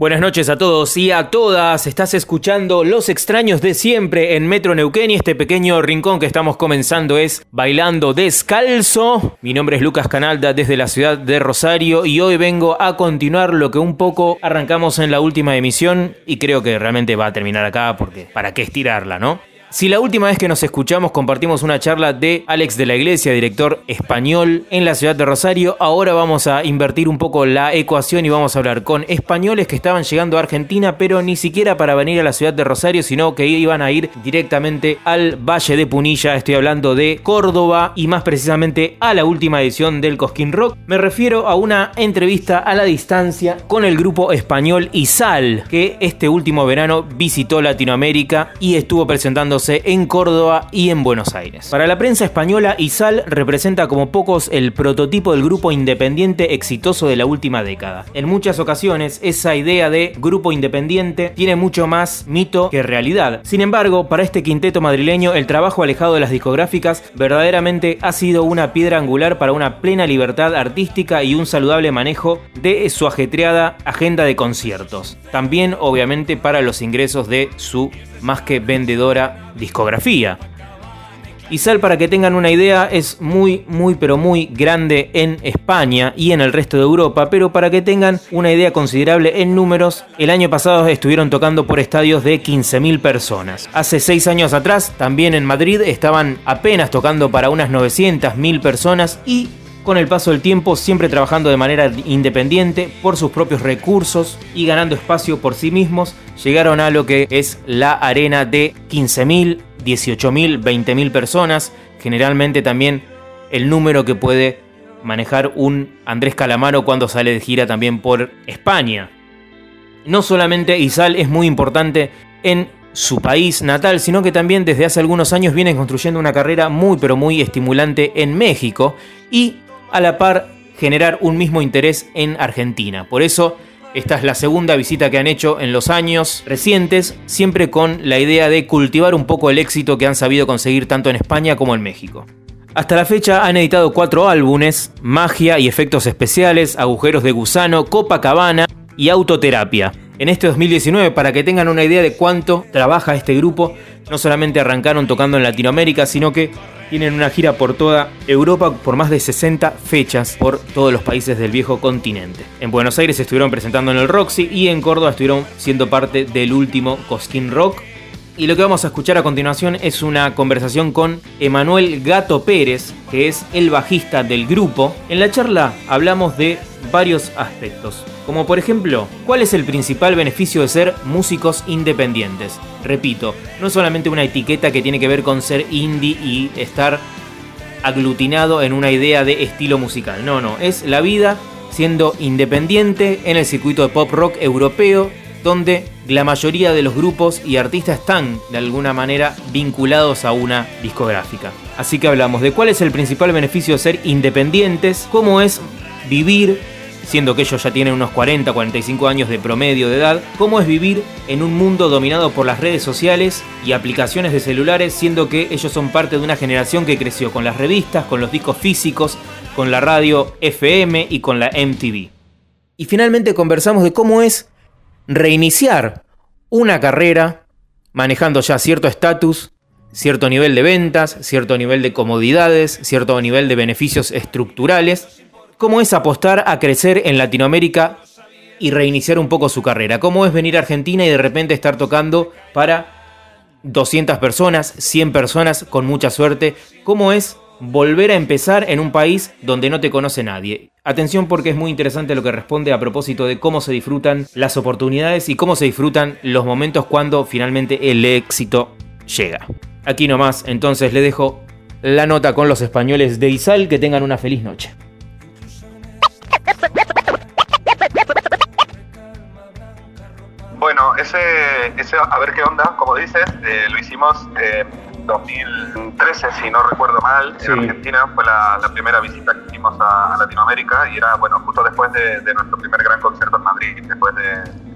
Buenas noches a todos y a todas. Estás escuchando Los extraños de siempre en Metro Neuquén y este pequeño rincón que estamos comenzando es Bailando Descalzo. Mi nombre es Lucas Canalda desde la ciudad de Rosario y hoy vengo a continuar lo que un poco arrancamos en la última emisión y creo que realmente va a terminar acá porque para qué estirarla, ¿no? Si la última vez que nos escuchamos compartimos una charla de Alex de la Iglesia, director español en la ciudad de Rosario, ahora vamos a invertir un poco la ecuación y vamos a hablar con españoles que estaban llegando a Argentina, pero ni siquiera para venir a la ciudad de Rosario, sino que iban a ir directamente al Valle de Punilla. Estoy hablando de Córdoba y más precisamente a la última edición del Cosquín Rock. Me refiero a una entrevista a la distancia con el grupo español Isal, que este último verano visitó Latinoamérica y estuvo presentando en Córdoba y en Buenos Aires. Para la prensa española, Izal representa como pocos el prototipo del grupo independiente exitoso de la última década. En muchas ocasiones, esa idea de grupo independiente tiene mucho más mito que realidad. Sin embargo, para este quinteto madrileño, el trabajo alejado de las discográficas verdaderamente ha sido una piedra angular para una plena libertad artística y un saludable manejo de su ajetreada agenda de conciertos. También, obviamente, para los ingresos de su más que vendedora discografía. Sal para que tengan una idea, es muy, muy, pero muy grande en España y en el resto de Europa, pero para que tengan una idea considerable en números, el año pasado estuvieron tocando por estadios de 15.000 personas. Hace 6 años atrás, también en Madrid, estaban apenas tocando para unas 900.000 personas y con el paso del tiempo siempre trabajando de manera independiente por sus propios recursos y ganando espacio por sí mismos, llegaron a lo que es la arena de 15.000, 18.000, 20.000 personas, generalmente también el número que puede manejar un Andrés Calamaro cuando sale de gira también por España. No solamente Izal es muy importante en su país natal, sino que también desde hace algunos años viene construyendo una carrera muy pero muy estimulante en México y a la par generar un mismo interés en Argentina. Por eso, esta es la segunda visita que han hecho en los años recientes, siempre con la idea de cultivar un poco el éxito que han sabido conseguir tanto en España como en México. Hasta la fecha han editado cuatro álbumes, Magia y Efectos Especiales, Agujeros de Gusano, Copacabana y Autoterapia. En este 2019, para que tengan una idea de cuánto trabaja este grupo, no solamente arrancaron tocando en Latinoamérica, sino que tienen una gira por toda Europa por más de 60 fechas por todos los países del viejo continente. En Buenos Aires estuvieron presentando en el Roxy y en Córdoba estuvieron siendo parte del último Cosquín Rock. Y lo que vamos a escuchar a continuación es una conversación con Emanuel Gato Pérez, que es el bajista del grupo. En la charla hablamos de varios aspectos, como por ejemplo, ¿cuál es el principal beneficio de ser músicos independientes? Repito, no solamente una etiqueta que tiene que ver con ser indie y estar aglutinado en una idea de estilo musical, no, no, es la vida siendo independiente en el circuito de pop rock europeo, donde la mayoría de los grupos y artistas están de alguna manera vinculados a una discográfica. Así que hablamos de cuál es el principal beneficio de ser independientes, cómo es vivir siendo que ellos ya tienen unos 40, 45 años de promedio de edad, cómo es vivir en un mundo dominado por las redes sociales y aplicaciones de celulares, siendo que ellos son parte de una generación que creció con las revistas, con los discos físicos, con la radio FM y con la MTV. Y finalmente conversamos de cómo es reiniciar una carrera manejando ya cierto estatus, cierto nivel de ventas, cierto nivel de comodidades, cierto nivel de beneficios estructurales ¿Cómo es apostar a crecer en Latinoamérica y reiniciar un poco su carrera? ¿Cómo es venir a Argentina y de repente estar tocando para 200 personas, 100 personas con mucha suerte? ¿Cómo es volver a empezar en un país donde no te conoce nadie? Atención porque es muy interesante lo que responde a propósito de cómo se disfrutan las oportunidades y cómo se disfrutan los momentos cuando finalmente el éxito llega. Aquí nomás, entonces le dejo la nota con los españoles de Izal, que tengan una feliz noche. Bueno, ese, ese A ver qué onda, como dices, eh, lo hicimos en 2013, si no recuerdo mal, en Argentina. Fue la, primera visita que hicimos a, Latinoamérica y era, bueno, justo después de, nuestro primer gran concierto en Madrid, después de,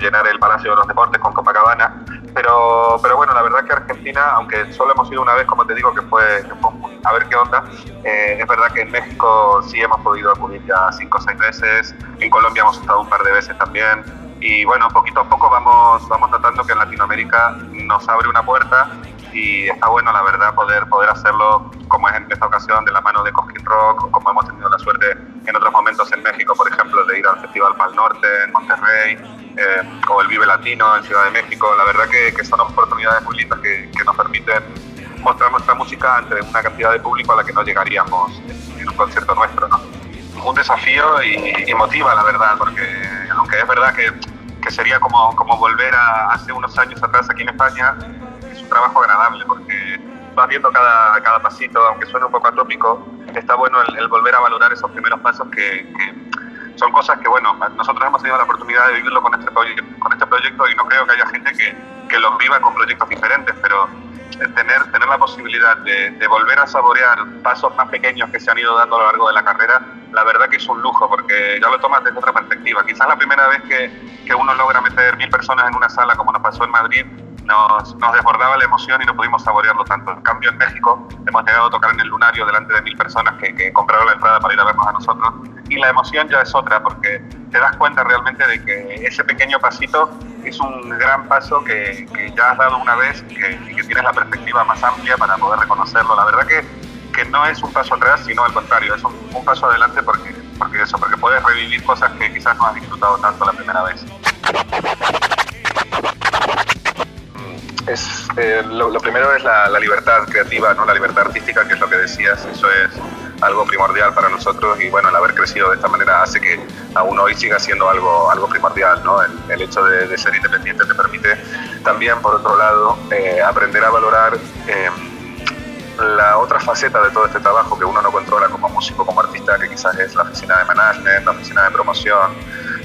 llenar el Palacio de los Deportes con Copacabana. Pero, pero bueno, la verdad que Argentina, aunque solo hemos ido una vez, como te digo, que fue, a ver qué onda, eh, es verdad que en México sí hemos podido acudir ya cinco o seis veces, en Colombia hemos estado un par de veces también, y bueno, poquito a poco vamos, vamos notando que en Latinoamérica nos abre una puerta y está bueno, la verdad, poder, poder hacerlo como es en esta ocasión de la mano de Cosquín Rock, como hemos tenido la suerte en otros momentos en México, por ejemplo, de ir al Festival Pal Norte, en Monterrey, eh, o el Vive Latino en Ciudad de México. La verdad que, que son oportunidades muy lindas que, que, nos permiten mostrar nuestra música ante una cantidad de público a la que no llegaríamos en, un concierto nuestro. ¿no? Un desafío y, y, motiva, la verdad, porque aunque es verdad que, que sería como, como volver a hace unos años atrás aquí en España, trabajo agradable porque vas viendo cada, cada pasito, aunque suene un poco atópico, está bueno el, volver a valorar esos primeros pasos que, son cosas que, bueno, nosotros hemos tenido la oportunidad de vivirlo con este, con este proyecto y no creo que haya gente que, que los viva con proyectos diferentes, pero tener, tener la posibilidad de, de, volver a saborear pasos más pequeños que se han ido dando a lo largo de la carrera, la verdad que es un lujo, porque ya lo tomas desde otra perspectiva. Quizás la primera vez que, que uno logra meter mil personas en una sala, como nos pasó en Madrid, nos, nos, desbordaba la emoción y no pudimos saborearlo tanto. En cambio, en México hemos llegado a tocar en el lunario delante de mil personas que, que, compraron la entrada para ir a vernos a nosotros y la emoción ya es otra porque te das cuenta realmente de que ese pequeño pasito es un gran paso que, ya has dado una vez y que, y que, tienes la perspectiva más amplia para poder reconocerlo. La verdad que, que no es un paso atrás, sino al contrario, es un, un paso adelante porque, porque eso, porque puedes revivir cosas que quizás no has disfrutado tanto la primera vez. Es, eh, lo, primero es la, libertad creativa, ¿no? la libertad artística, que es lo que decías, eso es algo primordial para nosotros y bueno, el haber crecido de esta manera hace que aún hoy siga siendo algo, algo primordial. ¿no? El, hecho de, de, ser independiente te permite también, por otro lado, eh, aprender a valorar eh, la otra faceta de todo este trabajo que uno no controla como músico, como artista, que quizás es la oficina de management, la oficina de promoción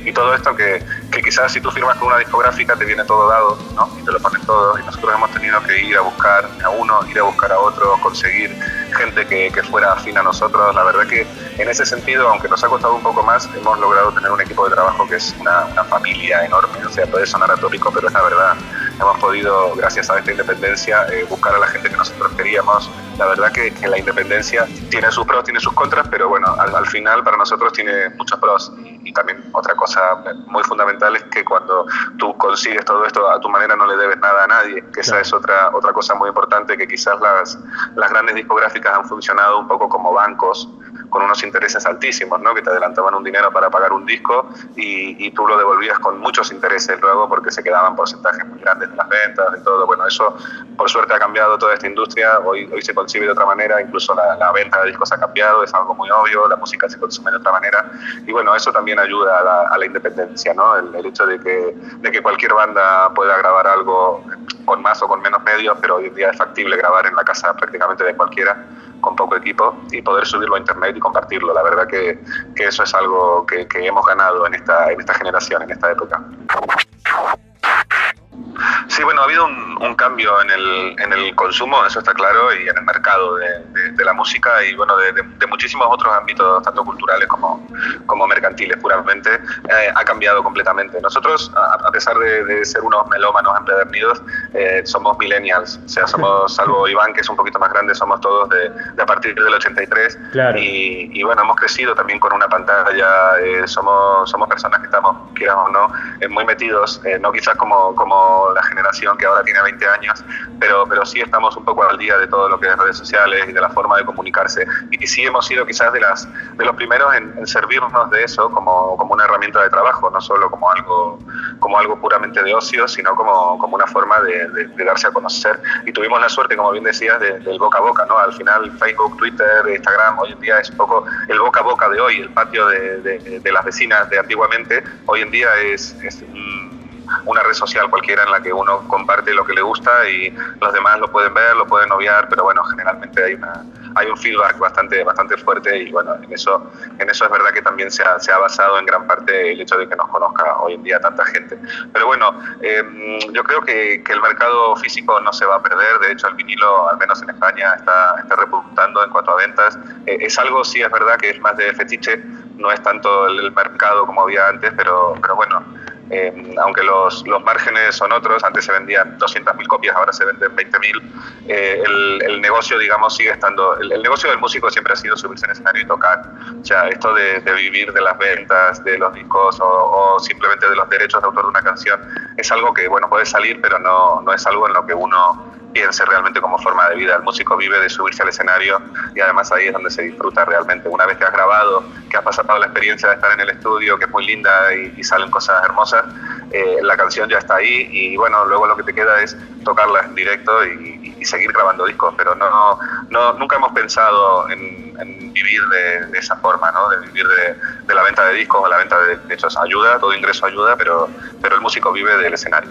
y todo esto que, que quizás si tú firmas con una discográfica te viene todo dado ¿no? y te lo ponen todo y nosotros hemos tenido que ir a buscar a uno, ir a buscar a otro, conseguir gente que, que fuera afín a nosotros. La verdad que en ese sentido, aunque nos ha costado un poco más, hemos logrado tener un equipo de trabajo que es una, familia enorme. O sea, puede sonar atópico, pero es la verdad. Hemos podido, gracias a esta independencia, eh, buscar a la gente que nosotros queríamos. La verdad que, que, la independencia tiene sus pros, tiene sus contras, pero bueno, al, al final para nosotros tiene muchos pros. Y, y, también otra cosa muy fundamental es que cuando tú consigues todo esto a tu manera no le debes nada a nadie, que esa es otra, otra cosa muy importante, que quizás las, las grandes discográficas han funcionado un poco como bancos con unos intereses altísimos, ¿no? que te adelantaban un dinero para pagar un disco y, y, tú lo devolvías con muchos intereses luego porque se quedaban porcentajes muy grandes de las ventas, de todo. Bueno, eso por suerte ha cambiado toda esta industria, hoy, hoy se concibe de otra manera, incluso la, la, venta de discos ha cambiado, es algo muy obvio, la música se consume de otra manera y bueno, eso también ayuda a la, a la independencia, ¿no? El, el, hecho de que, de que cualquier banda pueda grabar algo con más o con menos medios, pero hoy en día es factible grabar en la casa prácticamente de cualquiera con poco equipo y poder subirlo a internet y compartirlo. La verdad que, que eso es algo que, hemos ganado en esta, en esta generación, en esta época. Sí, bueno, habido un, un cambio en el, en el, consumo, eso está claro, y en el mercado de, de, de la música y bueno, de, de, muchísimos otros ámbitos, tanto culturales como, como mercantiles puramente, eh, ha cambiado completamente. Nosotros, a, a pesar de, ser unos melómanos empedernidos, eh, somos millennials, o sea, somos, salvo Iván, que es un poquito más grande, somos todos de, a partir del 83, claro. y, y, bueno, hemos crecido también con una pantalla, eh, somos, somos personas que estamos, quieras o no, muy metidos, no quizás como, como la generación que ahora tiene 20 años, pero, pero sí estamos un poco al día de todo lo que es redes sociales y de la forma de comunicarse. Y sí hemos sido quizás de, las, de los primeros en, en servirnos de eso como, como, una herramienta de trabajo, no solo como algo, como algo puramente de ocio, sino como, como una forma de, de, de, darse a conocer. Y tuvimos la suerte, como bien decías, de, del boca a boca. ¿no? Al final Facebook, Twitter, Instagram, hoy en día es un poco el boca a boca de hoy, el patio de, de las vecinas de antiguamente, hoy en día es, es una red social cualquiera en la que uno comparte lo que le gusta y los demás lo pueden ver, lo pueden obviar, pero bueno, generalmente hay una hay un feedback bastante bastante fuerte y bueno, en eso en eso es verdad que también se ha, se ha basado en gran parte el hecho de que nos conozca hoy en día tanta gente. Pero bueno, eh, yo creo que, que, el mercado físico no se va a perder, de hecho el vinilo, al menos en España, está, está repuntando en cuanto a ventas. Eh, es algo, sí es verdad que es más de fetiche, no es tanto el, mercado como había antes, pero, pero bueno, eh, aunque los, los, márgenes son otros, antes se vendían 200.000 copias, ahora se venden 20.000, eh, el, el, negocio, digamos, sigue estando, el, negocio del músico siempre ha sido subirse en escenario y tocar. O sea, esto de, de vivir de las ventas, de los discos o, o, simplemente de los derechos de autor de una canción, es algo que, bueno, puede salir, pero no, no es algo en lo que uno piense realmente como forma de vida. El músico vive de subirse al escenario y además ahí es donde se disfruta realmente. Una vez que has grabado, que has pasado la experiencia de estar en el estudio, que es muy linda y, salen cosas hermosas, eh, la canción ya está ahí y bueno, luego lo que te queda es tocarla en directo y, seguir grabando discos, pero no, no, nunca hemos pensado en, vivir de, esa forma, ¿no? de vivir de, la venta de discos o la venta de, de hechos ayuda, todo ingreso ayuda, pero, pero el músico vive del escenario.